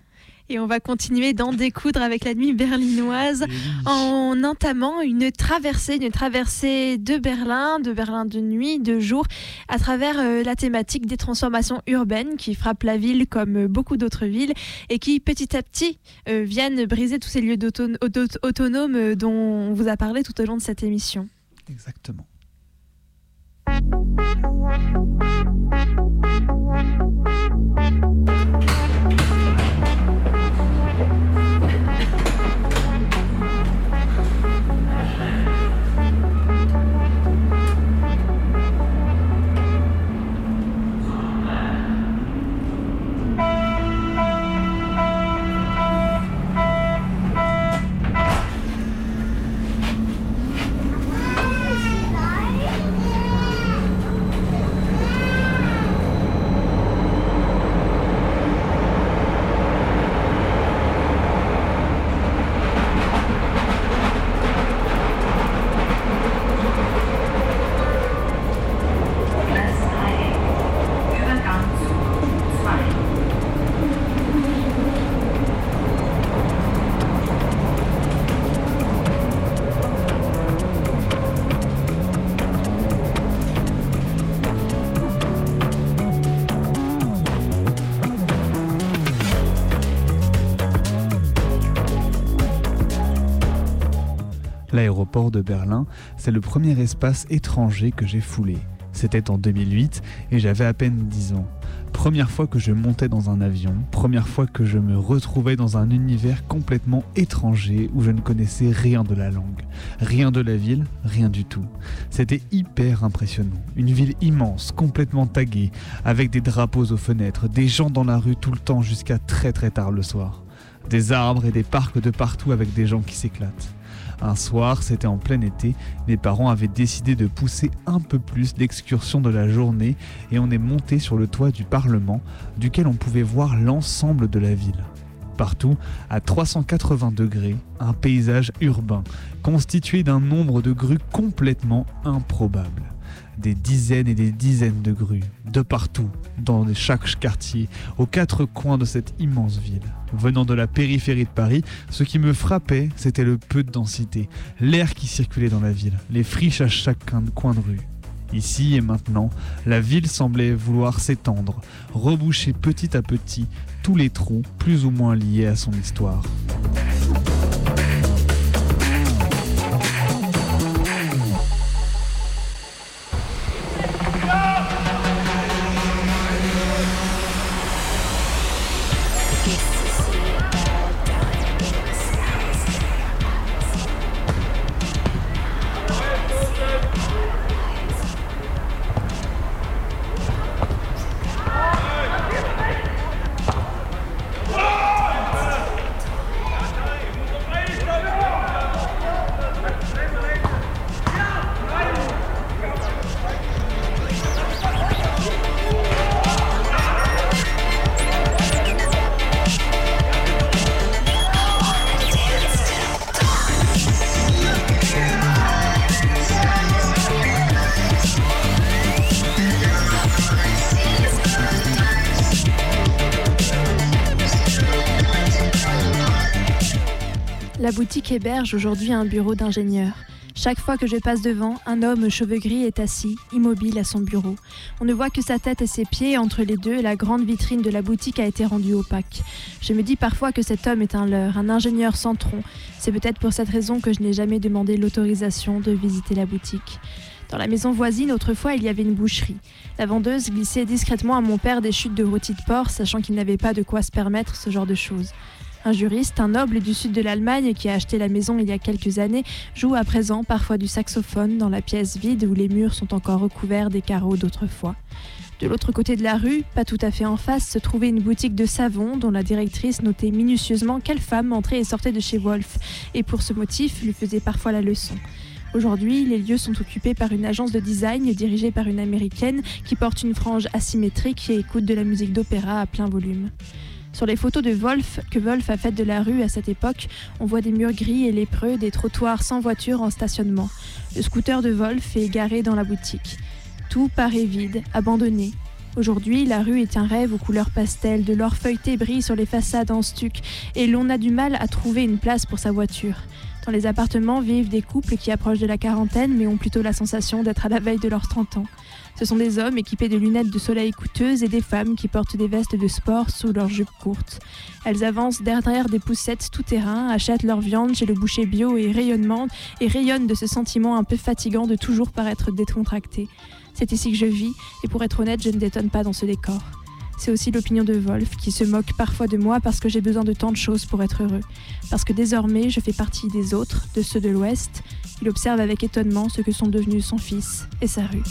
Et on va continuer d'en découdre avec la nuit berlinoise en entamant une traversée, une traversée de Berlin, de Berlin de nuit, de jour, à travers euh, la thématique des transformations urbaines qui frappent la ville comme euh, beaucoup d'autres villes et qui petit à petit euh, viennent briser tous ces lieux d'auton- auto- autonomes dont on vous a parlé tout au long de cette émission. Exactement. L'aéroport de Berlin, c'est le premier espace étranger que j'ai foulé. C'était en 2008 et j'avais à peine 10 ans. Première fois que je montais dans un avion, première fois que je me retrouvais dans un univers complètement étranger où je ne connaissais rien de la langue, rien de la ville, rien du tout. C'était hyper impressionnant. Une ville immense, complètement taguée, avec des drapeaux aux fenêtres, des gens dans la rue tout le temps jusqu'à très très tard le soir. Des arbres et des parcs de partout avec des gens qui s'éclatent. Un soir, c'était en plein été, mes parents avaient décidé de pousser un peu plus l'excursion de la journée et on est monté sur le toit du Parlement, duquel on pouvait voir l'ensemble de la ville. Partout, à 380 degrés, un paysage urbain, constitué d'un nombre de grues complètement improbable. Des dizaines et des dizaines de grues, de partout, dans chaque quartier, aux quatre coins de cette immense ville. Venant de la périphérie de Paris, ce qui me frappait, c'était le peu de densité, l'air qui circulait dans la ville, les friches à chaque coin- coin de rue. Ici et maintenant, la ville semblait vouloir s'étendre, reboucher petit à petit tous les trous plus ou moins liés à son histoire. Héberge aujourd'hui un bureau d'ingénieur. Chaque fois que je passe devant, un homme aux cheveux gris est assis, immobile à son bureau. On ne voit que sa tête et ses pieds, entre les deux, la grande vitrine de la boutique a été rendue opaque. Je me dis parfois que cet homme est un leurre, un ingénieur sans tronc. C'est peut-être pour cette raison que je n'ai jamais demandé l'autorisation de visiter la boutique. Dans la maison voisine, autrefois, il y avait une boucherie. La vendeuse glissait discrètement à mon père des chutes de rôtis de porc, sachant qu'il n'avait pas de quoi se permettre ce genre de choses. Un juriste, un noble du sud de l'Allemagne qui a acheté la maison il y a quelques années, joue à présent parfois du saxophone dans la pièce vide où les murs sont encore recouverts des carreaux d'autrefois. De l'autre côté de la rue, pas tout à fait en face, se trouvait une boutique de savon dont la directrice notait minutieusement quelle femme entrait et sortait de chez Wolf, et pour ce motif lui faisait parfois la leçon. Aujourd'hui, les lieux sont occupés par une agence de design dirigée par une américaine qui porte une frange asymétrique et écoute de la musique d'opéra à plein volume. Sur les photos de Wolf que Wolf a faites de la rue à cette époque, on voit des murs gris et lépreux, des trottoirs sans voiture en stationnement. Le scooter de Wolf est garé dans la boutique. Tout paraît vide, abandonné. Aujourd'hui, la rue est un rêve aux couleurs pastel, de l'or feuilleté brille sur les façades en stuc, et l'on a du mal à trouver une place pour sa voiture. Dans les appartements vivent des couples qui approchent de la quarantaine mais ont plutôt la sensation d'être à la veille de leurs 30 ans. Ce sont des hommes équipés de lunettes de soleil coûteuses et des femmes qui portent des vestes de sport sous leurs jupes courtes. Elles avancent derrière des poussettes tout terrain, achètent leur viande chez le boucher bio et rayonnement et rayonnent de ce sentiment un peu fatigant de toujours paraître décontracté. C'est ici que je vis et pour être honnête, je ne détonne pas dans ce décor. C'est aussi l'opinion de Wolf, qui se moque parfois de moi parce que j'ai besoin de tant de choses pour être heureux. Parce que désormais, je fais partie des autres, de ceux de l'Ouest. Il observe avec étonnement ce que sont devenus son fils et sa rue.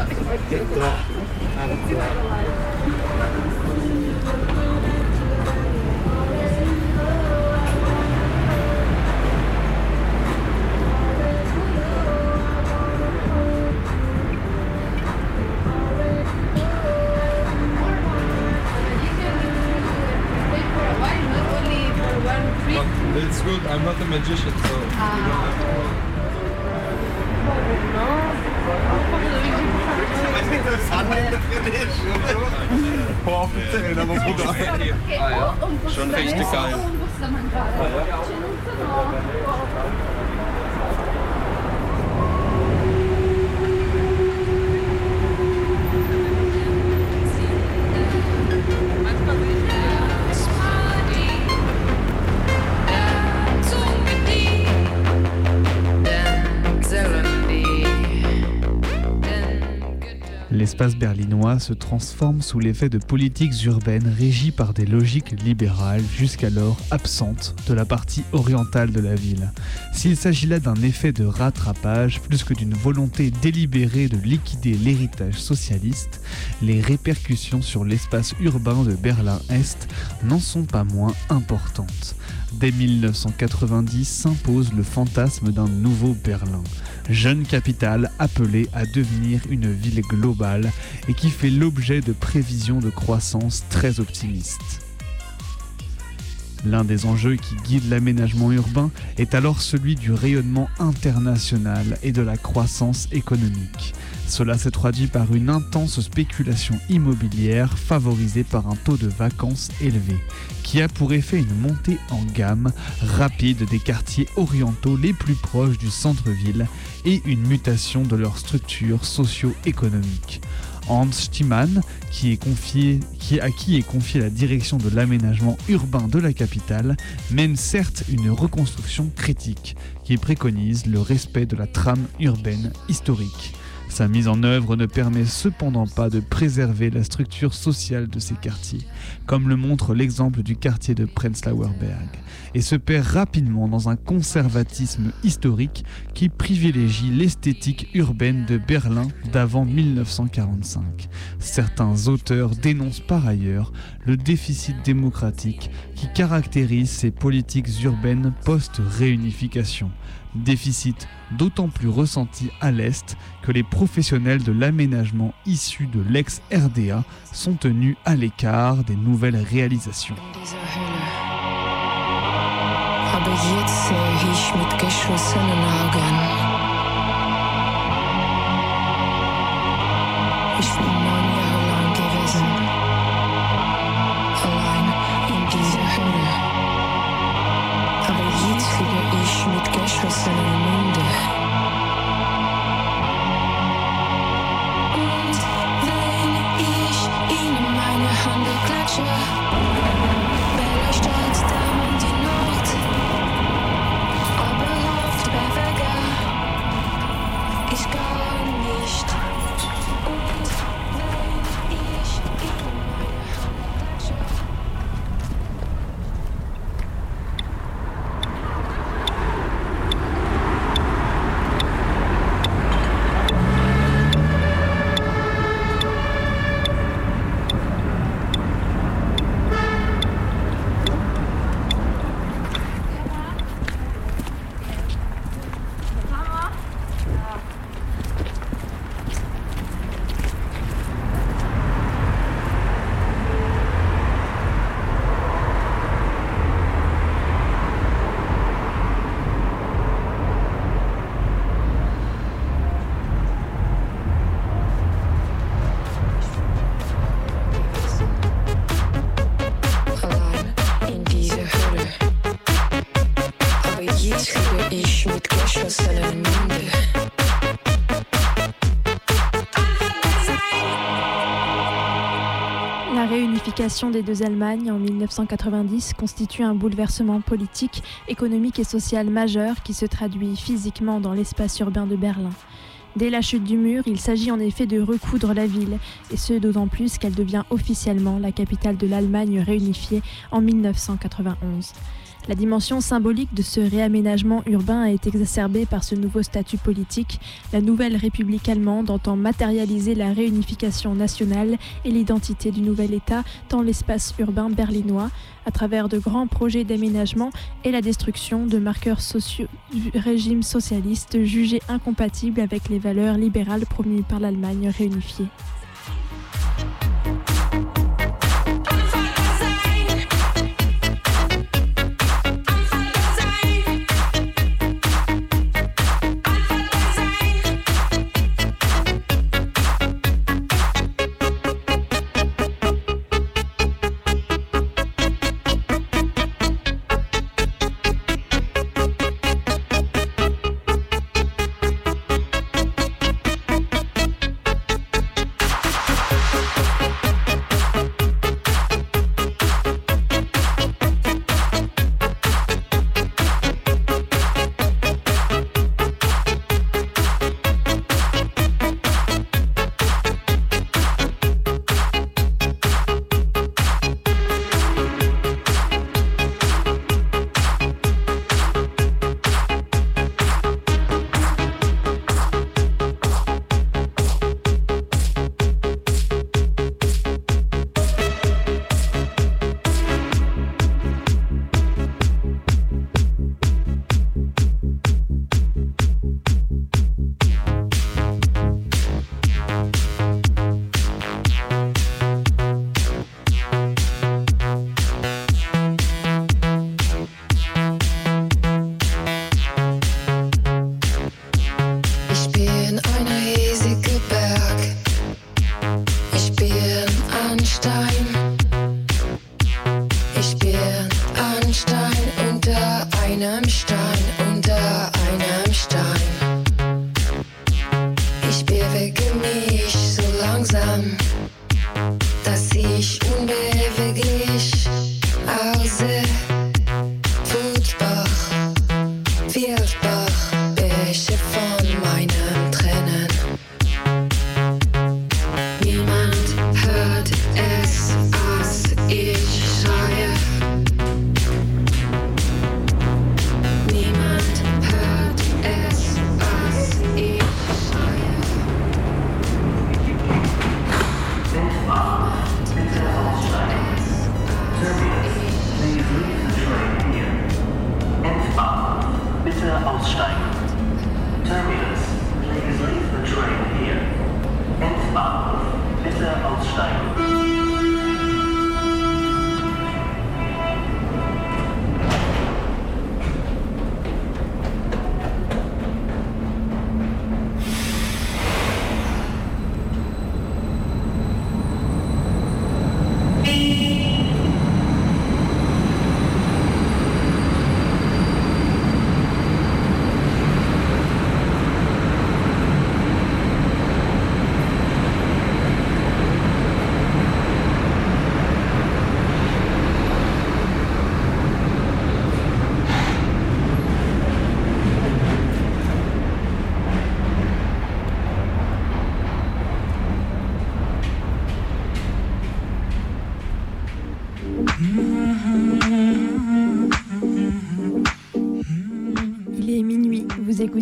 [LAUGHS] It's good. I'm not a magician, so. you Boah, auf den Zellen, aber gut. Ah. Schon richtig geil. L'espace berlinois se transforme sous l'effet de politiques urbaines régies par des logiques libérales jusqu'alors absentes de la partie orientale de la ville. S'il s'agit là d'un effet de rattrapage plus que d'une volonté délibérée de liquider l'héritage socialiste, les répercussions sur l'espace urbain de Berlin-Est n'en sont pas moins importantes. Dès 1990 s'impose le fantasme d'un nouveau Berlin, jeune capitale appelée à devenir une ville globale et qui fait l'objet de prévisions de croissance très optimistes. L'un des enjeux qui guide l'aménagement urbain est alors celui du rayonnement international et de la croissance économique. Cela se traduit par une intense spéculation immobilière favorisée par un taux de vacances élevé, qui a pour effet une montée en gamme rapide des quartiers orientaux les plus proches du centre-ville et une mutation de leur structure socio-économique. Hans Stiemann, à qui est confiée la direction de l'aménagement urbain de la capitale, mène certes une reconstruction critique qui préconise le respect de la trame urbaine historique. Sa mise en œuvre ne permet cependant pas de préserver la structure sociale de ces quartiers, comme le montre l'exemple du quartier de Prenzlauer Berg, et se perd rapidement dans un conservatisme historique qui privilégie l'esthétique urbaine de Berlin d'avant 1945. Certains auteurs dénoncent par ailleurs le déficit démocratique qui caractérise ces politiques urbaines post-réunification déficit d'autant plus ressenti à l'Est que les professionnels de l'aménagement issus de l'ex-RDA sont tenus à l'écart des nouvelles réalisations. Tristan and Amanda. Ich in meine Hand. La réunification des deux Allemagnes en 1990 constitue un bouleversement politique, économique et social majeur qui se traduit physiquement dans l'espace urbain de Berlin. Dès la chute du mur, il s'agit en effet de recoudre la ville, et ce d'autant plus qu'elle devient officiellement la capitale de l'Allemagne réunifiée en 1991. La dimension symbolique de ce réaménagement urbain été exacerbée par ce nouveau statut politique. La nouvelle République allemande entend matérialiser la réunification nationale et l'identité du nouvel État dans l'espace urbain berlinois à travers de grands projets d'aménagement et la destruction de marqueurs du régime socialiste jugés incompatibles avec les valeurs libérales promues par l'Allemagne réunifiée.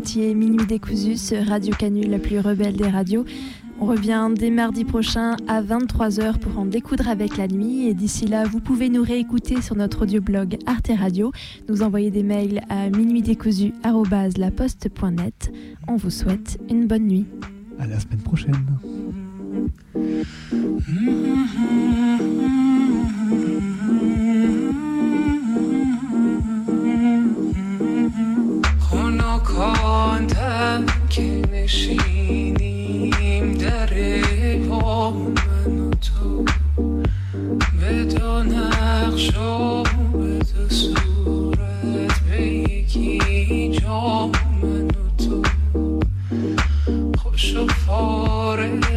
Écoutiez Minuit décousu sur Radio Canu, la plus rebelle des radios. On revient dès mardi prochain à 23h pour en découdre avec la nuit. Et d'ici là, vous pouvez nous réécouter sur notre audioblog Arte Radio, nous envoyer des mails à minuitdécousu.laposte.net. On vous souhaite une bonne nuit. À la semaine prochaine. مکان که نشینیم در با من و تو. به دو نقش و به دو صورت به یکی جا من و تو. خوش و فارغ